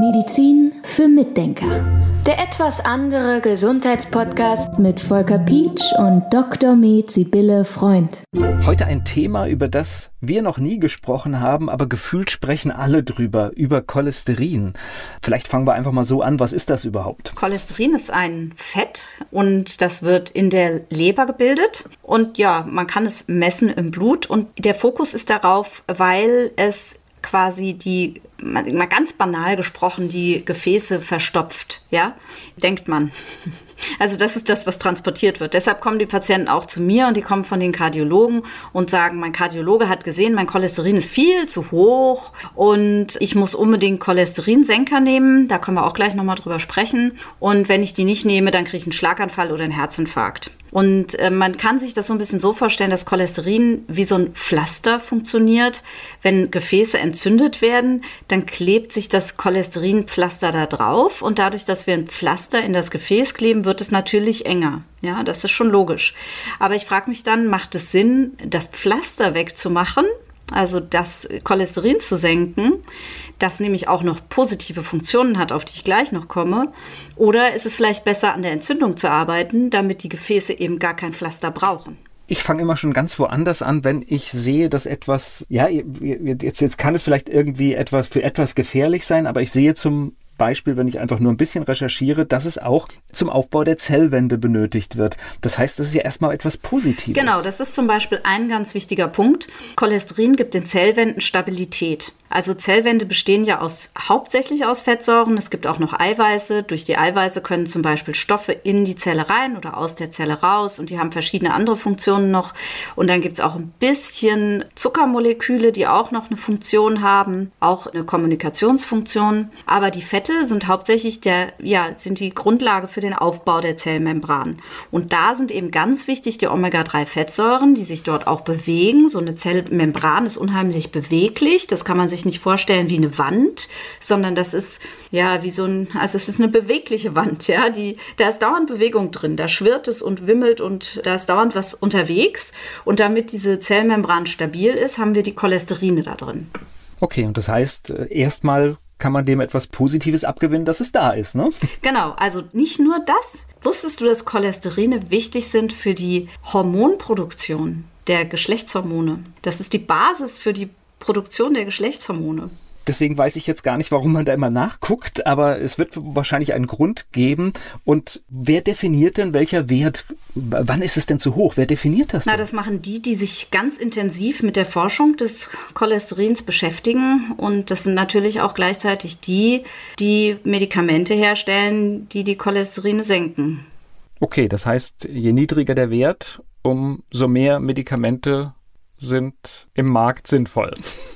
Medizin für Mitdenker. Der etwas andere Gesundheitspodcast mit Volker Pietsch und Dr. Med Sibylle Freund. Heute ein Thema, über das wir noch nie gesprochen haben, aber gefühlt sprechen alle drüber, über Cholesterin. Vielleicht fangen wir einfach mal so an. Was ist das überhaupt? Cholesterin ist ein Fett und das wird in der Leber gebildet. Und ja, man kann es messen im Blut und der Fokus ist darauf, weil es quasi die, mal ganz banal gesprochen, die Gefäße verstopft, ja, denkt man. Also das ist das, was transportiert wird. Deshalb kommen die Patienten auch zu mir und die kommen von den Kardiologen und sagen, mein Kardiologe hat gesehen, mein Cholesterin ist viel zu hoch und ich muss unbedingt Cholesterinsenker nehmen. Da können wir auch gleich nochmal drüber sprechen. Und wenn ich die nicht nehme, dann kriege ich einen Schlaganfall oder einen Herzinfarkt. Und äh, man kann sich das so ein bisschen so vorstellen, dass Cholesterin wie so ein Pflaster funktioniert. Wenn Gefäße entzündet werden, dann klebt sich das Cholesterinpflaster da drauf und dadurch, dass wir ein Pflaster in das Gefäß kleben, wird es natürlich enger. Ja, das ist schon logisch. Aber ich frage mich dann, macht es Sinn, das Pflaster wegzumachen? Also das Cholesterin zu senken, das nämlich auch noch positive Funktionen hat, auf die ich gleich noch komme. Oder ist es vielleicht besser, an der Entzündung zu arbeiten, damit die Gefäße eben gar kein Pflaster brauchen? ich fange immer schon ganz woanders an, wenn ich sehe, dass etwas, ja, jetzt, jetzt kann es vielleicht irgendwie etwas für etwas gefährlich sein, aber ich sehe zum Beispiel, wenn ich einfach nur ein bisschen recherchiere, dass es auch zum Aufbau der Zellwände benötigt wird. Das heißt, das ist ja erstmal etwas Positives. Genau, das ist zum Beispiel ein ganz wichtiger Punkt. Cholesterin gibt den Zellwänden Stabilität. Also Zellwände bestehen ja aus, hauptsächlich aus Fettsäuren. Es gibt auch noch Eiweiße. Durch die Eiweiße können zum Beispiel Stoffe in die Zelle rein oder aus der Zelle raus und die haben verschiedene andere Funktionen noch. Und dann gibt es auch ein bisschen Zuckermoleküle, die auch noch eine Funktion haben, auch eine Kommunikationsfunktion. Aber die Fette sind hauptsächlich der, ja, sind die Grundlage für den Aufbau der Zellmembran. Und da sind eben ganz wichtig die Omega-3-Fettsäuren, die sich dort auch bewegen. So eine Zellmembran ist unheimlich beweglich. Das kann man sich sich nicht vorstellen wie eine Wand, sondern das ist ja wie so ein, also es ist eine bewegliche Wand, ja, die, da ist dauernd Bewegung drin, da schwirrt es und wimmelt und da ist dauernd was unterwegs. Und damit diese Zellmembran stabil ist, haben wir die Cholesterine da drin. Okay, und das heißt, äh, erstmal kann man dem etwas Positives abgewinnen, dass es da ist, ne? Genau, also nicht nur das. Wusstest du, dass Cholesterine wichtig sind für die Hormonproduktion der Geschlechtshormone? Das ist die Basis für die Produktion der Geschlechtshormone. Deswegen weiß ich jetzt gar nicht, warum man da immer nachguckt, aber es wird wahrscheinlich einen Grund geben. Und wer definiert denn welcher Wert? Wann ist es denn zu hoch? Wer definiert das? Na, das machen die, die sich ganz intensiv mit der Forschung des Cholesterins beschäftigen. Und das sind natürlich auch gleichzeitig die, die Medikamente herstellen, die die Cholesterine senken. Okay, das heißt, je niedriger der Wert, umso mehr Medikamente sind im Markt sinnvoll.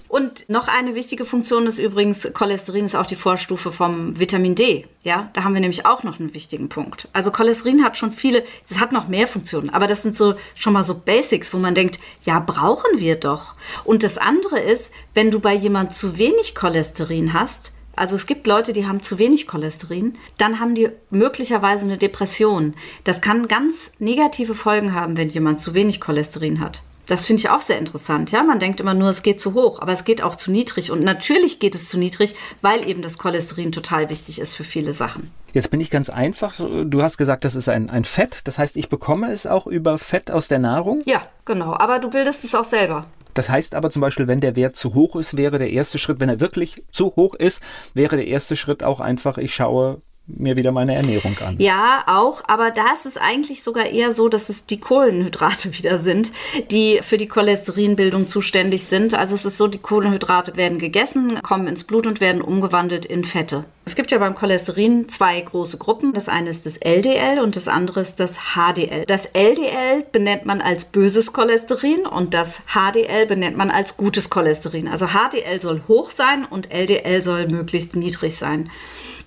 Und noch eine wichtige Funktion ist übrigens, Cholesterin ist auch die Vorstufe vom Vitamin D. Ja, da haben wir nämlich auch noch einen wichtigen Punkt. Also Cholesterin hat schon viele, es hat noch mehr Funktionen, aber das sind so schon mal so Basics, wo man denkt, ja, brauchen wir doch. Und das andere ist, wenn du bei jemand zu wenig Cholesterin hast, also es gibt Leute, die haben zu wenig Cholesterin, dann haben die möglicherweise eine Depression. Das kann ganz negative Folgen haben, wenn jemand zu wenig Cholesterin hat. Das finde ich auch sehr interessant. Ja, man denkt immer nur, es geht zu hoch, aber es geht auch zu niedrig. Und natürlich geht es zu niedrig, weil eben das Cholesterin total wichtig ist für viele Sachen. Jetzt bin ich ganz einfach. Du hast gesagt, das ist ein, ein Fett. Das heißt, ich bekomme es auch über Fett aus der Nahrung? Ja, genau. Aber du bildest es auch selber. Das heißt aber zum Beispiel, wenn der Wert zu hoch ist, wäre der erste Schritt, wenn er wirklich zu hoch ist, wäre der erste Schritt auch einfach, ich schaue, mir wieder meine Ernährung an. Ja, auch, aber da ist es eigentlich sogar eher so, dass es die Kohlenhydrate wieder sind, die für die Cholesterinbildung zuständig sind. Also es ist so, die Kohlenhydrate werden gegessen, kommen ins Blut und werden umgewandelt in Fette. Es gibt ja beim Cholesterin zwei große Gruppen. Das eine ist das LDL und das andere ist das HDL. Das LDL benennt man als böses Cholesterin und das HDL benennt man als gutes Cholesterin. Also HDL soll hoch sein und LDL soll möglichst niedrig sein.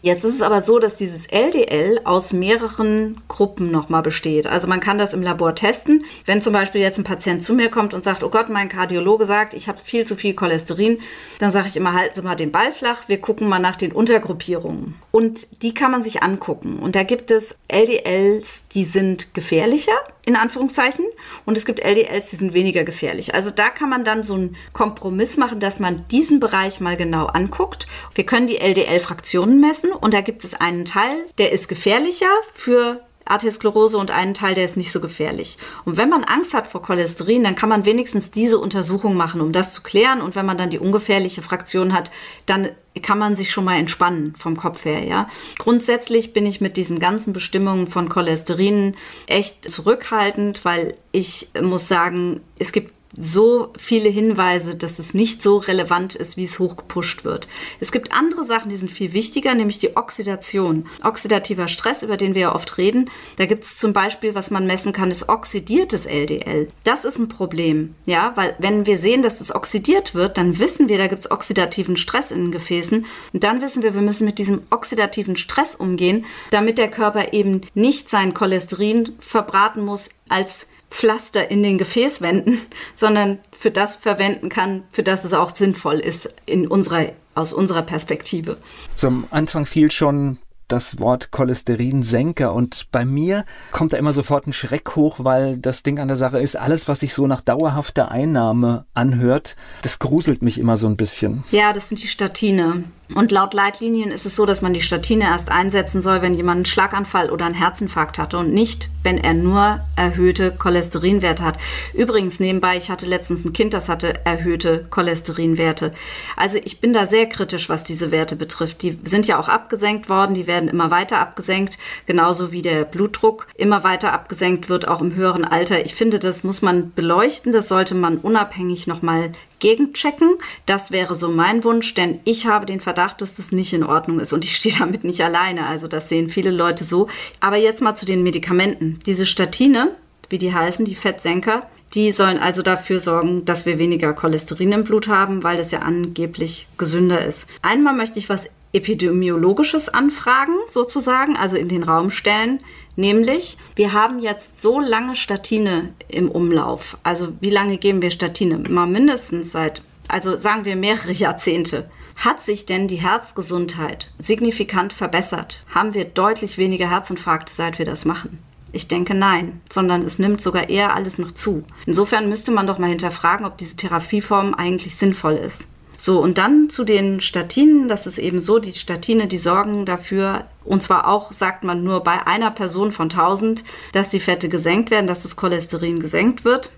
Jetzt ist es aber so, dass dieses LDL aus mehreren Gruppen nochmal besteht. Also man kann das im Labor testen. Wenn zum Beispiel jetzt ein Patient zu mir kommt und sagt, oh Gott, mein Kardiologe sagt, ich habe viel zu viel Cholesterin, dann sage ich immer, halten Sie mal den Ball flach, wir gucken mal nach den Untergruppierungen. Und die kann man sich angucken. Und da gibt es LDLs, die sind gefährlicher, in Anführungszeichen. Und es gibt LDLs, die sind weniger gefährlich. Also da kann man dann so einen Kompromiss machen, dass man diesen Bereich mal genau anguckt. Wir können die LDL-Fraktionen messen und da gibt es einen Teil, der ist gefährlicher für Arteriosklerose und einen Teil, der ist nicht so gefährlich. Und wenn man Angst hat vor Cholesterin, dann kann man wenigstens diese Untersuchung machen, um das zu klären. Und wenn man dann die ungefährliche Fraktion hat, dann kann man sich schon mal entspannen vom Kopf her, ja. Grundsätzlich bin ich mit diesen ganzen Bestimmungen von Cholesterin echt zurückhaltend, weil ich muss sagen, es gibt so viele Hinweise, dass es nicht so relevant ist, wie es hochgepusht wird. Es gibt andere Sachen, die sind viel wichtiger, nämlich die Oxidation. Oxidativer Stress, über den wir ja oft reden. Da gibt es zum Beispiel, was man messen kann, ist oxidiertes LDL. Das ist ein Problem, ja, weil wenn wir sehen, dass es oxidiert wird, dann wissen wir, da gibt es oxidativen Stress in den Gefäßen. Und dann wissen wir, wir müssen mit diesem oxidativen Stress umgehen, damit der Körper eben nicht sein Cholesterin verbraten muss als Pflaster in den Gefäßwänden, sondern für das verwenden kann, für das es auch sinnvoll ist in unserer, aus unserer Perspektive. Zum Anfang fiel schon das Wort Cholesterinsenker und bei mir kommt da immer sofort ein Schreck hoch, weil das Ding an der Sache ist, alles, was sich so nach dauerhafter Einnahme anhört, das gruselt mich immer so ein bisschen. Ja, das sind die Statine. Und laut Leitlinien ist es so, dass man die Statine erst einsetzen soll, wenn jemand einen Schlaganfall oder einen Herzinfarkt hatte und nicht, wenn er nur erhöhte Cholesterinwerte hat. Übrigens nebenbei, ich hatte letztens ein Kind, das hatte erhöhte Cholesterinwerte. Also ich bin da sehr kritisch, was diese Werte betrifft. Die sind ja auch abgesenkt worden, die werden immer weiter abgesenkt, genauso wie der Blutdruck immer weiter abgesenkt wird, auch im höheren Alter. Ich finde, das muss man beleuchten, das sollte man unabhängig nochmal gegenchecken. Das wäre so mein Wunsch, denn ich habe den Verdacht, dass das nicht in Ordnung ist und ich stehe damit nicht alleine. Also das sehen viele Leute so. Aber jetzt mal zu den Medikamenten. Diese Statine, wie die heißen, die Fettsenker, die sollen also dafür sorgen, dass wir weniger Cholesterin im Blut haben, weil das ja angeblich gesünder ist. Einmal möchte ich was Epidemiologisches anfragen, sozusagen, also in den Raum stellen. Nämlich, wir haben jetzt so lange Statine im Umlauf. Also wie lange geben wir Statine? Mal mindestens seit, also sagen wir mehrere Jahrzehnte. Hat sich denn die Herzgesundheit signifikant verbessert? Haben wir deutlich weniger Herzinfarkte, seit wir das machen? Ich denke nein, sondern es nimmt sogar eher alles noch zu. Insofern müsste man doch mal hinterfragen, ob diese Therapieform eigentlich sinnvoll ist. So, und dann zu den Statinen. Das ist eben so, die Statine, die sorgen dafür, und zwar auch, sagt man, nur bei einer Person von 1000, dass die Fette gesenkt werden, dass das Cholesterin gesenkt wird.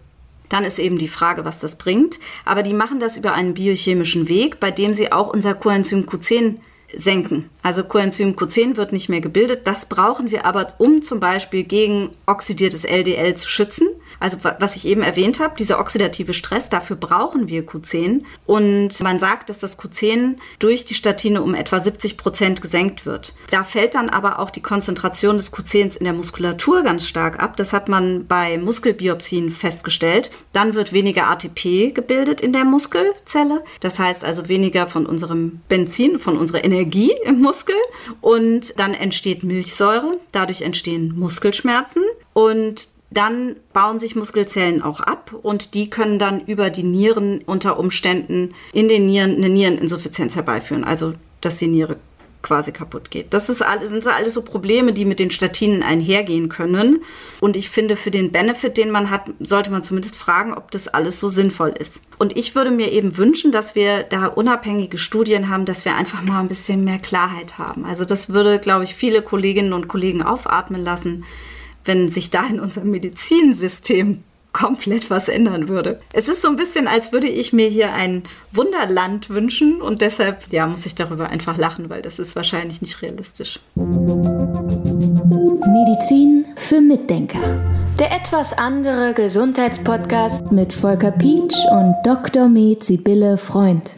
Dann ist eben die Frage, was das bringt. Aber die machen das über einen biochemischen Weg, bei dem sie auch unser Coenzym Q10 senken. Also Coenzym Q10 wird nicht mehr gebildet. Das brauchen wir aber, um zum Beispiel gegen oxidiertes LDL zu schützen. Also was ich eben erwähnt habe, dieser oxidative Stress, dafür brauchen wir Q10. Und man sagt, dass das Q10 durch die Statine um etwa 70 Prozent gesenkt wird. Da fällt dann aber auch die Konzentration des Q10s in der Muskulatur ganz stark ab. Das hat man bei Muskelbiopsien festgestellt. Dann wird weniger ATP gebildet in der Muskelzelle. Das heißt also weniger von unserem Benzin, von unserer Energie im Muskel. Und dann entsteht Milchsäure. Dadurch entstehen Muskelschmerzen. Und dann bauen sich Muskelzellen auch ab und die können dann über die Nieren unter Umständen in den Nieren eine Niereninsuffizienz herbeiführen, also dass die Niere quasi kaputt geht. Das ist alles, sind alles so Probleme, die mit den Statinen einhergehen können. Und ich finde, für den Benefit, den man hat, sollte man zumindest fragen, ob das alles so sinnvoll ist. Und ich würde mir eben wünschen, dass wir da unabhängige Studien haben, dass wir einfach mal ein bisschen mehr Klarheit haben. Also das würde, glaube ich, viele Kolleginnen und Kollegen aufatmen lassen wenn sich da in unserem Medizinsystem komplett was ändern würde. Es ist so ein bisschen, als würde ich mir hier ein Wunderland wünschen und deshalb, ja, muss ich darüber einfach lachen, weil das ist wahrscheinlich nicht realistisch. Medizin für Mitdenker. Der etwas andere Gesundheitspodcast mit Volker Pietsch und Dr. Med Sibylle Freund.